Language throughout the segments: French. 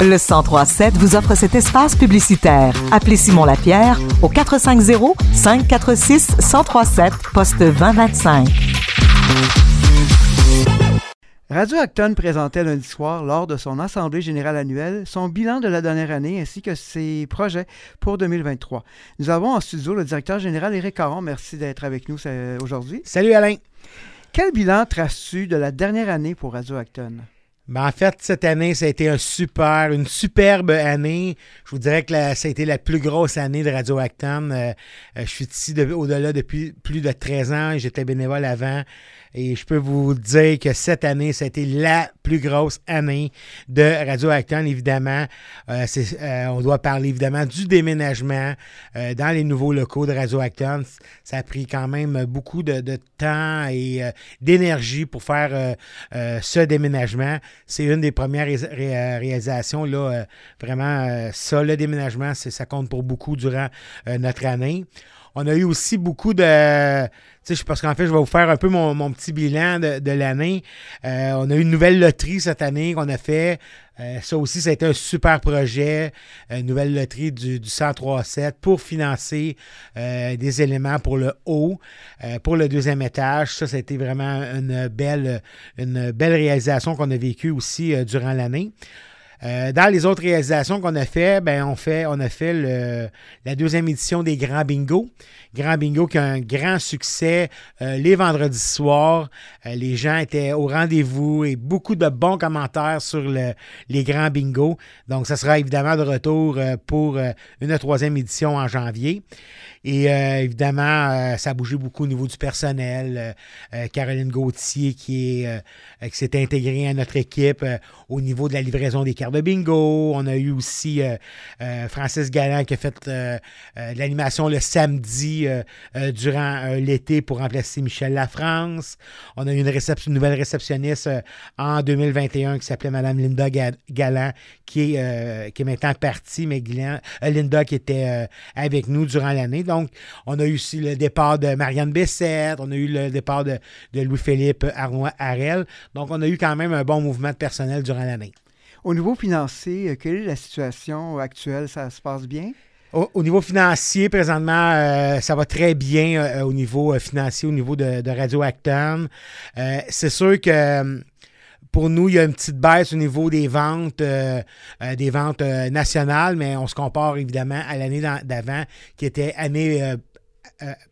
Le 1037 vous offre cet espace publicitaire. Appelez Simon Lapierre au 450 546 1037 poste 2025. Radio Acton présentait lundi soir, lors de son Assemblée générale annuelle, son bilan de la dernière année ainsi que ses projets pour 2023. Nous avons en studio le directeur général Éric Caron. Merci d'être avec nous euh, aujourd'hui. Salut Alain. Quel bilan traces-tu de la dernière année pour Radio Acton? Ben en fait, cette année, ça a été un super, une superbe année. Je vous dirais que ça a été la plus grosse année de Radio Acton. Euh, euh, je suis ici au-delà depuis plus de 13 ans. J'étais bénévole avant. Et je peux vous dire que cette année, c'était la plus grosse année de Radio Acton, évidemment. Euh, euh, on doit parler évidemment du déménagement euh, dans les nouveaux locaux de Radio Acton. Ça a pris quand même beaucoup de, temps et d'énergie pour faire ce déménagement. C'est une des premières réalisations. Là, vraiment, ça, le déménagement, ça compte pour beaucoup durant notre année. On a eu aussi beaucoup de parce qu'en fait, je vais vous faire un peu mon, petit bilan de, l'année. Euh, on a eu une nouvelle loterie cette année qu'on a fait. Euh, ça aussi, ça a été un super projet, une nouvelle loterie du, du 1037 pour financer euh, des éléments pour le haut, pour le deuxième étage. Ça, ça a été vraiment une belle, une belle réalisation qu'on a vécue aussi durant l'année. Dans les autres réalisations qu'on a fait, ben on fait, on a fait la deuxième édition des Grands Bingo. Grand Bingo qui a un grand succès euh, les vendredis soirs. Euh, les gens étaient au rendez-vous et beaucoup de bons commentaires sur les Grands Bingo. Donc, ça sera évidemment de retour euh, pour une troisième édition en janvier. Et évidemment, ça a bougé beaucoup au niveau du personnel. Caroline Gauthier qui s'est intégrée à notre équipe au niveau de la livraison des cartes de bingo. On a eu aussi Francis Galland qui a fait l'animation le samedi euh, euh, durant euh, l'été pour remplacer Michel Lafrance. On a eu une, nouvelle réceptionniste en 2021 qui s'appelait Mme Linda Galland, qui est, qui est maintenant partie, mais Linda qui était avec nous durant l'année. Donc, on a eu aussi le départ de Marianne Bessette, on a eu le départ de, Louis-Philippe Arnois-Harel. Donc, on a eu quand même un bon mouvement de personnel durant l'année. Au niveau financier, quelle est la situation actuelle? Ça se passe bien? Au, niveau financier, présentement, euh, ça va très bien euh, au niveau euh, financier, au niveau de, Radio Acton. c'est sûr que pour nous, il y a une petite baisse au niveau des ventes, des ventes nationales, mais on se compare évidemment à l'année d'avant, qui était année euh,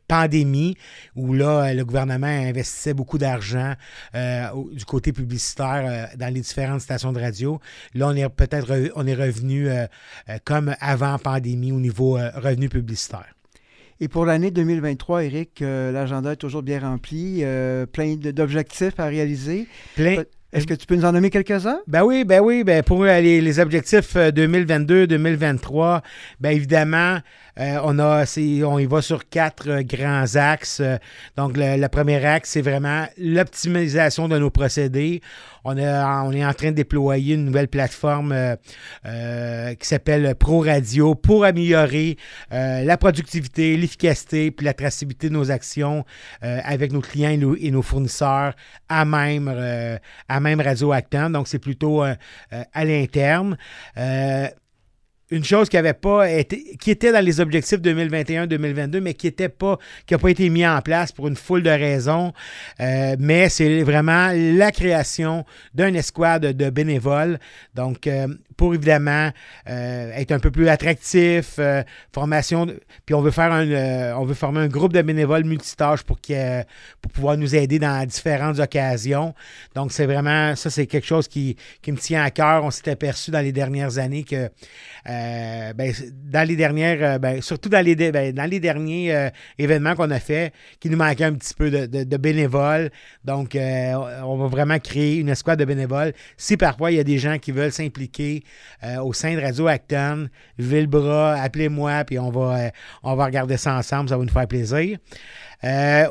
pandémie où là, euh, le gouvernement investissait beaucoup d'argent euh, du côté publicitaire dans les différentes stations de radio. Là, on est peut-être on est revenu comme avant pandémie au niveau revenu publicitaire. Et pour l'année 2023, Eric, l'agenda est toujours bien rempli, plein d'objectifs à réaliser. Plein. Est-ce que tu peux nous en nommer quelques-uns? Ben oui, ben oui. Ben pour les, les objectifs 2022-2023, ben évidemment, euh, on, a, on y va sur quatre euh, grands axes. donc, le, premier axe, c'est vraiment l'optimisation de nos procédés. On, on est en train de déployer une nouvelle plateforme euh, qui s'appelle Pro Radio pour améliorer la productivité, l'efficacité puis la traçabilité de nos actions avec nos clients et nos, fournisseurs à même, à même Radio Actant. Donc, c'est plutôt à l'interne une chose qui avait pas été, qui était dans les objectifs 2021-2022, mais qui était pas, qui n'a pas été mis en place pour une foule de raisons. Euh, mais c'est vraiment la création d'un escouade de bénévoles. Donc, euh, pour évidemment euh, être un peu plus attractif, formation, puis on veut faire un, on veut former un groupe de bénévoles multitâches pour, pour pouvoir nous aider dans différentes occasions. Donc, c'est vraiment, ça, c'est quelque chose qui, qui me tient à cœur. On s'est aperçu dans les dernières années que euh, ben, dans les dernières, euh, ben, surtout dans les, ben, derniers euh, événements qu'on a fait, qui nous manquait un petit peu de, bénévoles. Donc, on va vraiment créer une escouade de bénévoles. Si parfois il y a des gens qui veulent s'impliquer au sein de Radio Acton, levez le bras, appelez-moi, puis on va, on va regarder ça ensemble, ça va nous faire plaisir.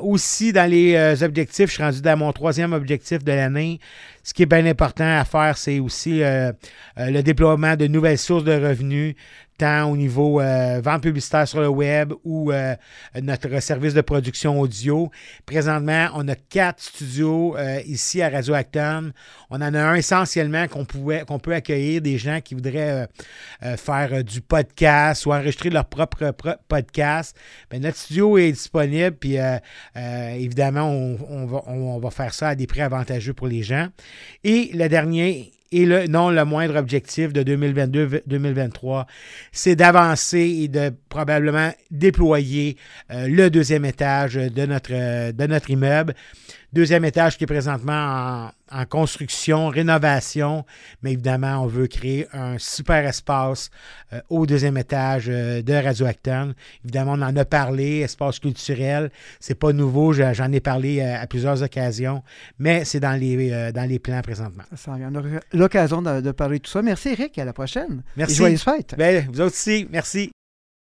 aussi, dans les objectifs, je suis rendu dans mon troisième objectif de l'année, ce qui est bien important à faire, c'est aussi euh, euh, le déploiement de nouvelles sources de revenus, au niveau vente publicitaire sur le web ou notre service de production audio. Présentement, on a quatre studios ici à Radio Acton. On en a un essentiellement qu'on qu'on peut accueillir des gens qui voudraient faire du podcast ou enregistrer leur propre podcast. Notre studio est disponible, puis évidemment, on, va, on va faire ça à des prix avantageux pour les gens. Et le dernier et non le moindre objectif de 2022-2023, c'est d'avancer et de probablement déployer euh, le deuxième étage de notre, de notre immeuble. Deuxième étage qui est présentement en, construction, rénovation, mais évidemment, on veut créer un super espace euh, au deuxième étage euh, de Radio Acton. Évidemment, on en a parlé, espace culturel, c'est pas nouveau, j'en ai parlé à, plusieurs occasions, mais c'est dans les, dans les plans présentement. Ça, on aura l'occasion de, parler de tout ça. Merci Eric, à la prochaine. Merci. Et joyeuses fêtes. Ben, vous aussi, merci.